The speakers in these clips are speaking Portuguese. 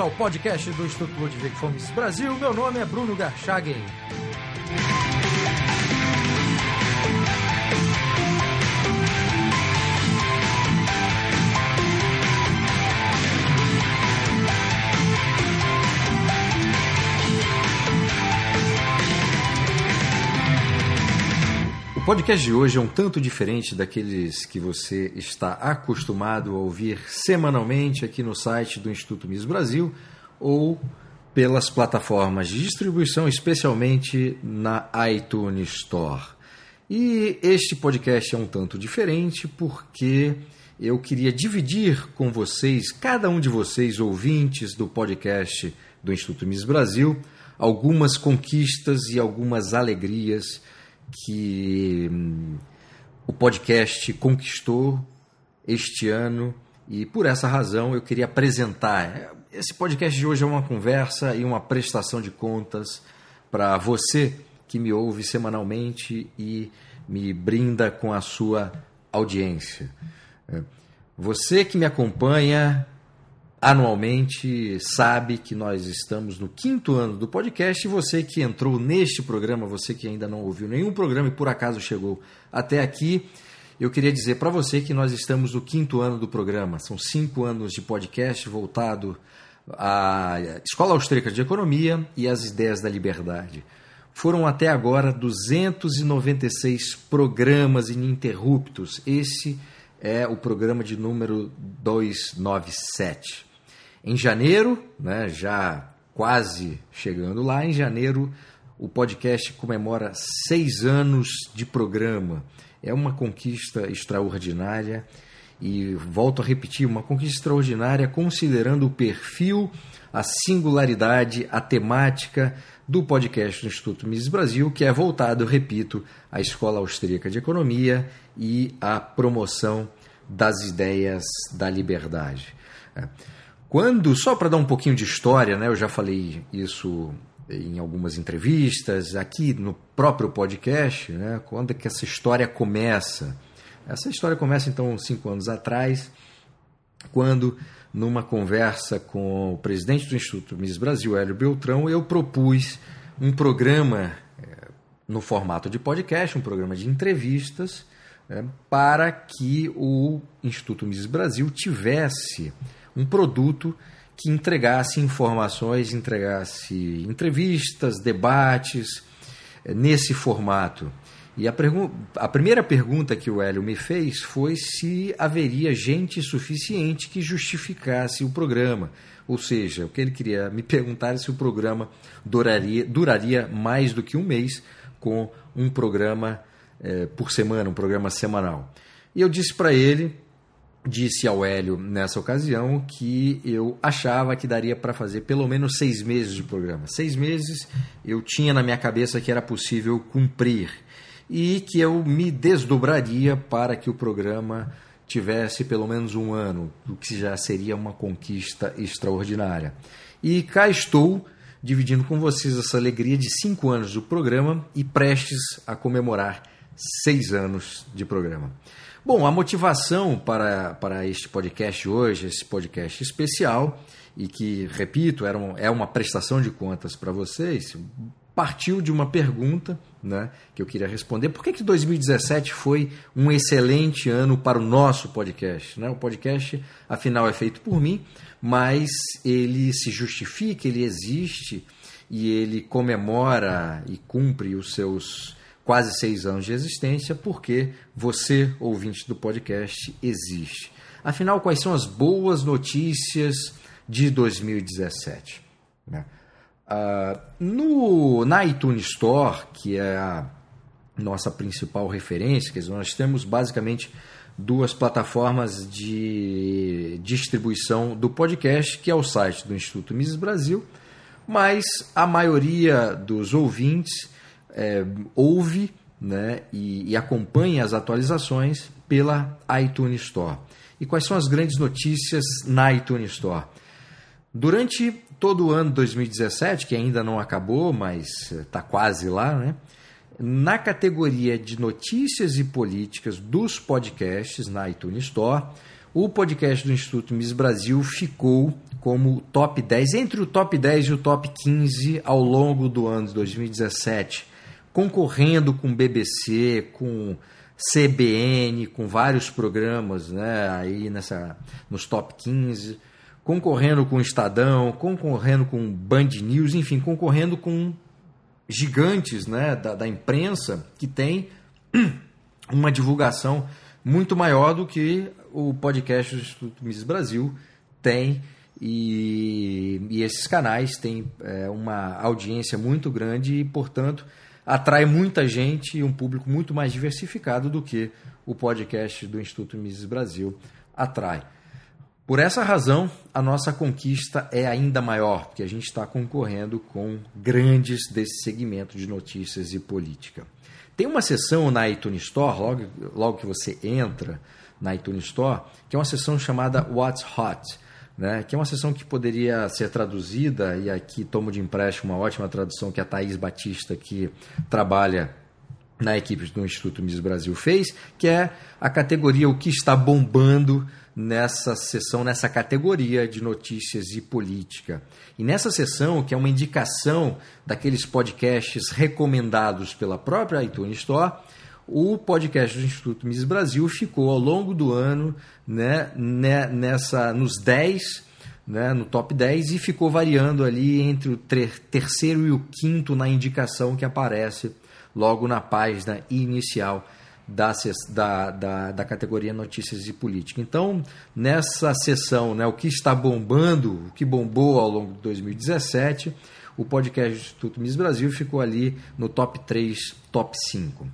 ao podcast do Instituto Ludwig Fomes Brasil. Meu nome é Bruno Garchagen. Podcast de hoje é um tanto diferente daqueles que você está acostumado a ouvir semanalmente aqui no site do Instituto Miss Brasil ou pelas plataformas de distribuição, especialmente na iTunes Store. E este podcast é um tanto diferente porque eu queria dividir com vocês, cada um de vocês, ouvintes do podcast do Instituto Miss Brasil, algumas conquistas e algumas alegrias que hum, o podcast conquistou este ano e por essa razão eu queria apresentar. Esse podcast de hoje é uma conversa e uma prestação de contas para você que me ouve semanalmente e me brinda com a sua audiência. É, você que me acompanha anualmente sabe que nós estamos no quinto ano do podcast e você que entrou neste programa, você que ainda não ouviu nenhum programa e por acaso chegou até aqui, eu queria dizer para você que nós estamos no quinto ano do programa. São cinco anos de podcast voltado à Escola Austríaca de Economia e às ideias da liberdade. Foram até agora 296 programas ininterruptos. Esse é o programa de número 297. Em janeiro, né, já quase chegando lá, em janeiro o podcast comemora seis anos de programa. É uma conquista extraordinária e volto a repetir, uma conquista extraordinária considerando o perfil, a singularidade, a temática do podcast do Instituto Mises Brasil, que é voltado, repito, à Escola Austríaca de Economia e à promoção das ideias da liberdade. É. Quando, só para dar um pouquinho de história, né, eu já falei isso em algumas entrevistas, aqui no próprio podcast, né, quando é que essa história começa? Essa história começa então cinco anos atrás, quando numa conversa com o presidente do Instituto Miss Brasil, Hélio Beltrão, eu propus um programa é, no formato de podcast, um programa de entrevistas, é, para que o Instituto Miss Brasil tivesse um produto que entregasse informações, entregasse entrevistas, debates eh, nesse formato. E a, a, primeira pergunta que o Hélio me fez foi se haveria gente suficiente que justificasse o programa. Ou seja, o que ele queria me perguntar é se o programa duraria, duraria mais do que um mês com um programa eh, por semana, um programa semanal. E eu disse para ele disse ao Hélio nessa ocasião que eu achava que daria para fazer pelo menos seis meses de programa. Seis meses eu tinha na minha cabeça que era possível cumprir e que eu me desdobraria para que o programa tivesse pelo menos um ano, o que já seria uma conquista extraordinária. E cá estou dividindo com vocês essa alegria de cinco anos do programa e prestes a comemorar seis anos de programa. Bom, a motivação para, para este podcast hoje, esse podcast especial, e que, repito, era um, é uma prestação de contas para vocês, partiu de uma pergunta né, que eu queria responder. Por que, que 2017 foi um excelente ano para o nosso podcast? Né? O podcast, afinal, é feito por mim, mas ele se justifica, ele existe e ele comemora e cumpre os seus quase seis anos de existência, porque você, ouvinte do podcast, existe. Afinal, quais são as boas notícias de 2017? Né? Uh, no, na iTunes Store, que é a nossa principal referência, quer dizer, nós temos basicamente duas plataformas de distribuição do podcast, que é o site do Instituto Mises Brasil, mas a maioria dos ouvintes é, ouve né, e, e acompanha as atualizações pela iTunes Store. E quais são as grandes notícias na iTunes Store? Durante todo o ano 2017, que ainda não acabou, mas está quase lá, né? na categoria de notícias e políticas dos podcasts na iTunes Store, o podcast do Instituto Miss Brasil ficou como top 10, entre o top 10 e o top 15 ao longo do ano de 2017, concorrendo com BBC, com CBN, com vários programas né, aí nessa, nos top 15, concorrendo com o Estadão, concorrendo com Band News, enfim, concorrendo com gigantes né, da, da imprensa que tem uma divulgação muito maior do que o podcast do Instituto Mises Brasil tem. E, e esses canais têm é, uma audiência muito grande e, portanto, atrai muita gente e um público muito mais diversificado do que o podcast do Instituto Mises Brasil atrai. Por essa razão, a nossa conquista é ainda maior, porque a gente está concorrendo com grandes desse segmento de notícias e política. Tem uma seção na iTunes Store, logo, logo que você entra na iTunes Store, que é uma seção chamada What's Hot né, que é uma sessão que poderia ser traduzida, e aqui tomo de empréstimo uma ótima tradução que a Thaís Batista, que trabalha na equipe do Instituto Miss Brasil, fez, que é a categoria O que está bombando nessa sessão, nessa categoria de notícias e política. E nessa sessão, que é uma indicação daqueles podcasts recomendados pela própria iTunes Store, o podcast do Instituto Miss Brasil ficou ao longo do ano né, né nessa, nos 10, né, no top 10, e ficou variando ali entre o terceiro e o quinto na indicação que aparece logo na página inicial da, da, da, da, categoria Notícias e Política. Então, nessa sessão, né, o que está bombando, o que bombou ao longo de 2017, o podcast do Instituto Miss Brasil ficou ali no top 3, top 5.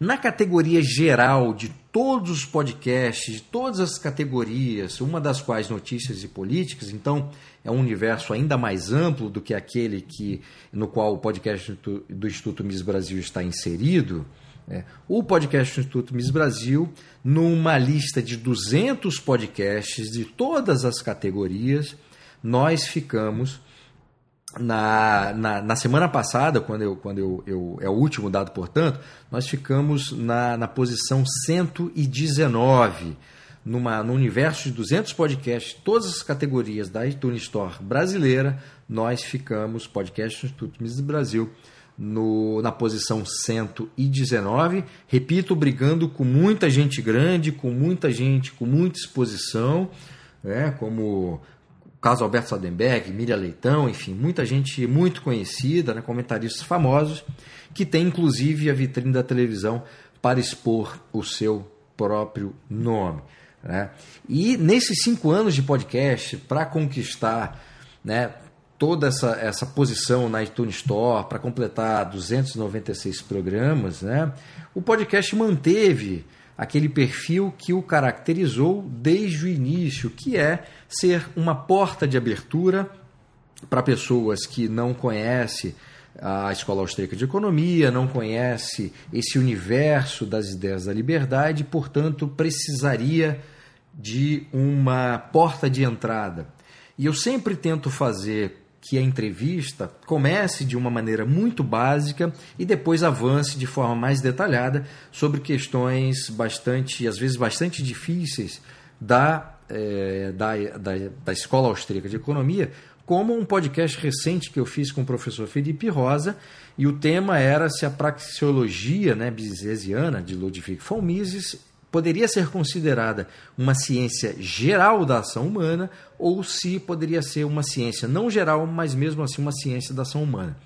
Na categoria geral de todos os podcasts, de todas as categorias, uma das quais notícias e políticas, então é um universo ainda mais amplo do que aquele que no qual o podcast do Instituto Miss Brasil está inserido. É, o podcast do Instituto Miss Brasil, numa lista de 200 podcasts de todas as categorias, nós ficamos na, na, na, semana passada, quando, eu, quando eu, eu, é o último dado, portanto, nós ficamos na, na posição 119, numa, no universo de 200 podcasts, todas as categorias da iTunes Store brasileira, nós ficamos, podcast Instituto Mises Brasil, no, na posição 119. Repito, brigando com muita gente grande, com muita gente com muita exposição, né, como caso Alberto Sadenberg, Miriam Leitão, enfim, muita gente muito conhecida, né, comentaristas famosos, que tem inclusive a vitrine da televisão para expor o seu próprio nome. Né? E nesses cinco anos de podcast, para conquistar né, toda essa, essa posição na iTunes Store, para completar 296 programas, né, o podcast manteve aquele perfil que o caracterizou desde o início, que é ser uma porta de abertura para pessoas que não conhecem a Escola Austríaca de Economia, não conhece esse universo das ideias da liberdade, portanto, precisaria de uma porta de entrada. E eu sempre tento fazer que a entrevista comece de uma maneira muito básica e depois avance de forma mais detalhada sobre questões bastante, às vezes bastante difíceis da, é, da, da, da Escola Austríaca de Economia, como um podcast recente que eu fiz com o professor Felipe Rosa, e o tema era se a praxeologia né, bisesiana de Ludwig von Mises poderia ser considerada uma ciência geral da ação humana ou se poderia ser uma ciência não geral, mas mesmo assim uma ciência da ação humana.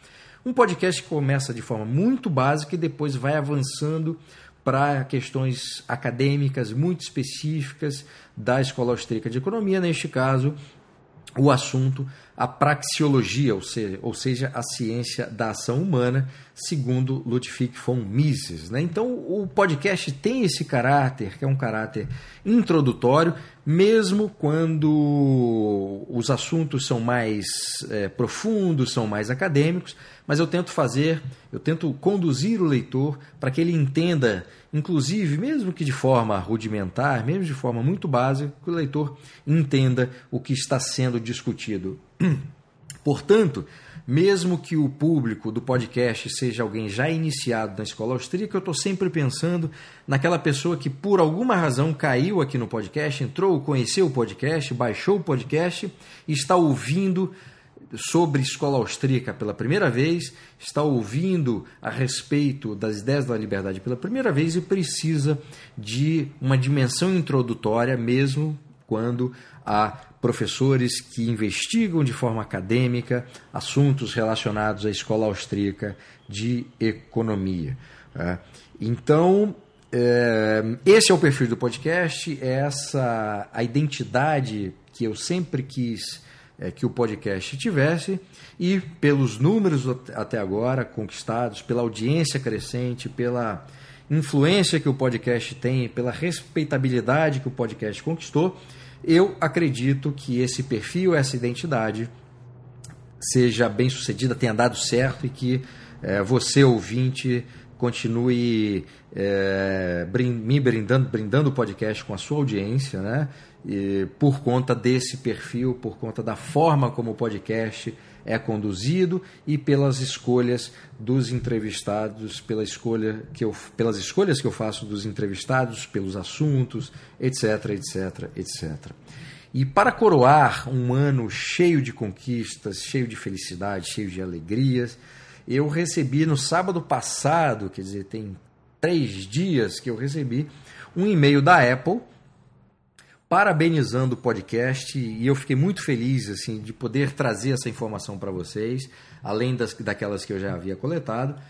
Um podcast que começa de forma muito básica e depois vai avançando para questões acadêmicas muito específicas da Escola Austríaca de Economia, neste caso, o assunto a praxeologia, ou seja, ou seja, a ciência da ação humana, segundo Ludwig von Mises. Né? Então, o podcast tem esse caráter, que é um caráter introdutório, mesmo quando os assuntos são mais é, profundos, são mais acadêmicos, mas eu tento fazer, eu tento conduzir o leitor para que ele entenda, inclusive, mesmo que de forma rudimentar, mesmo de forma muito básica, que o leitor entenda o que está sendo discutido Portanto, mesmo que o público do podcast seja alguém já iniciado na escola austríaca, eu estou sempre pensando naquela pessoa que por alguma razão caiu aqui no podcast, entrou, conheceu o podcast, baixou o podcast está ouvindo sobre escola austríaca pela primeira vez, está ouvindo a respeito das ideias da liberdade pela primeira vez e precisa de uma dimensão introdutória, mesmo quando há professores que investigam de forma acadêmica assuntos relacionados à escola austríaca de economia. Né? Então, é, esse é o perfil do podcast, é essa a identidade que eu sempre quis é, que o podcast tivesse e pelos números até agora conquistados, pela audiência crescente, pela influência que o podcast tem, pela respeitabilidade que o podcast conquistou, eu acredito que esse perfil, essa identidade seja bem sucedida, tenha dado certo e que é, você, ouvinte, continue é, me brindando, brindando o podcast com a sua audiência, né? E por conta desse perfil, por conta da forma como o podcast é conduzido e pelas escolhas dos entrevistados, pela escolha que eu, pelas escolhas que eu faço dos entrevistados, pelos assuntos, etc, etc, etc. E para coroar um ano cheio de conquistas, cheio de felicidade, cheio de alegrias, eu recebi no sábado passado, quer dizer, tem três dias que eu recebi, um e-mail da Apple parabenizando o podcast e eu fiquei muito feliz assim de poder trazer essa informação para vocês, além das, daquelas que eu já havia coletado.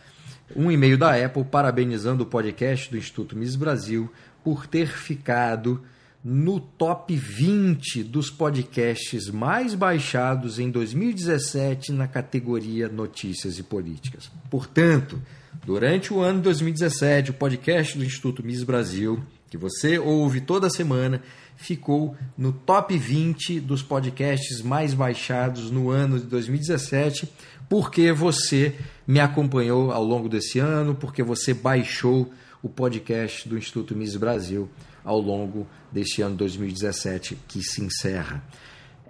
Um e-mail da Apple parabenizando o podcast do Instituto Miss Brasil por ter ficado no top 20 dos podcasts mais baixados em 2017 na categoria Notícias e Políticas. Portanto, durante o ano de 2017, o podcast do Instituto Miss Brasil, que você ouve toda semana, ficou no top 20 dos podcasts mais baixados no ano de 2017, porque você me acompanhou ao longo desse ano, porque você baixou o podcast do Instituto Miss Brasil ao longo deste ano 2017 que se encerra.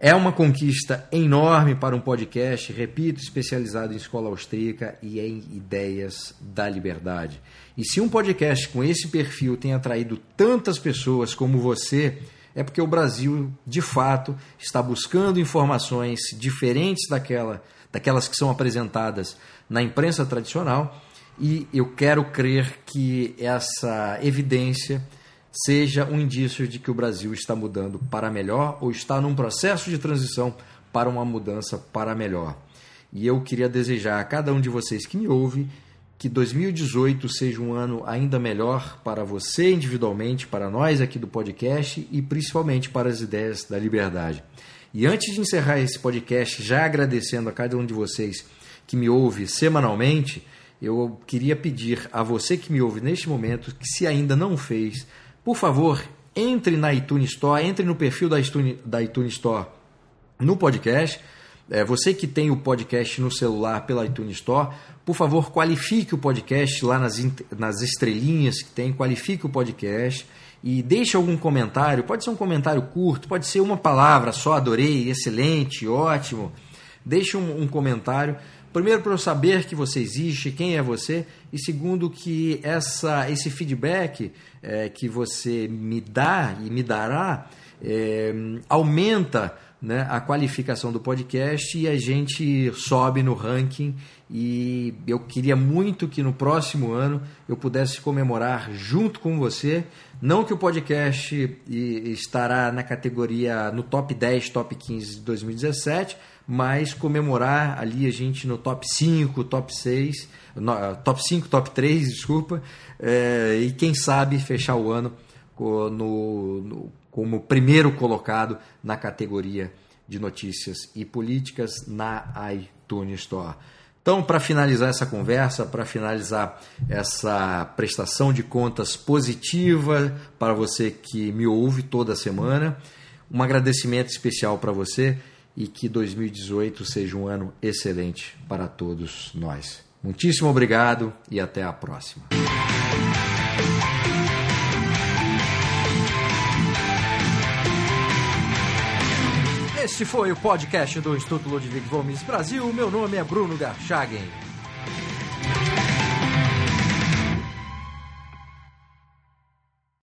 É uma conquista enorme para um podcast, repito, especializado em escola austríaca e em ideias da liberdade. E se um podcast com esse perfil tem atraído tantas pessoas como você, é porque o Brasil, de fato, está buscando informações diferentes daquela, daquelas que são apresentadas na imprensa tradicional, e eu quero crer que essa evidência seja um indício de que o Brasil está mudando para melhor ou está num processo de transição para uma mudança para melhor. E eu queria desejar a cada um de vocês que me ouve que 2018 seja um ano ainda melhor para você individualmente, para nós aqui do podcast e principalmente para as ideias da liberdade. E antes de encerrar esse podcast, já agradecendo a cada um de vocês que me ouve semanalmente, eu queria pedir a você que me ouve neste momento que, se ainda não fez, por favor, entre na iTunes Store, entre no perfil da iTunes, da iTunes Store no podcast é, você que tem o podcast no celular pela iTunes Store, por favor, qualifique o podcast lá nas, nas estrelinhas que tem, qualifique o podcast e deixe algum comentário. Pode ser um comentário curto, pode ser uma palavra só, adorei, excelente, ótimo. Deixe um, um comentário. Primeiro, para eu saber que você existe, quem é você, e segundo, que essa, esse feedback é, que você me dá e me dará é, aumenta né, a qualificação do podcast e a gente sobe no ranking. E eu queria muito que no próximo ano eu pudesse comemorar junto com você. Não que o podcast estará na categoria no top 10, top 15 de 2017, mas comemorar ali a gente no top 5, top 6, no, top 5, top 3, desculpa, é, e quem sabe fechar o ano no, no como primeiro colocado na categoria de notícias e políticas na iTunes Store. Então, para finalizar essa conversa, para finalizar essa prestação de contas positiva para você que me ouve toda semana, um agradecimento especial para você e que 2018 seja um ano excelente para todos nós. Muitíssimo obrigado e até a próxima. Este foi o podcast do Instituto Ludwig von Mises Brasil. Meu nome é Bruno Garchagen.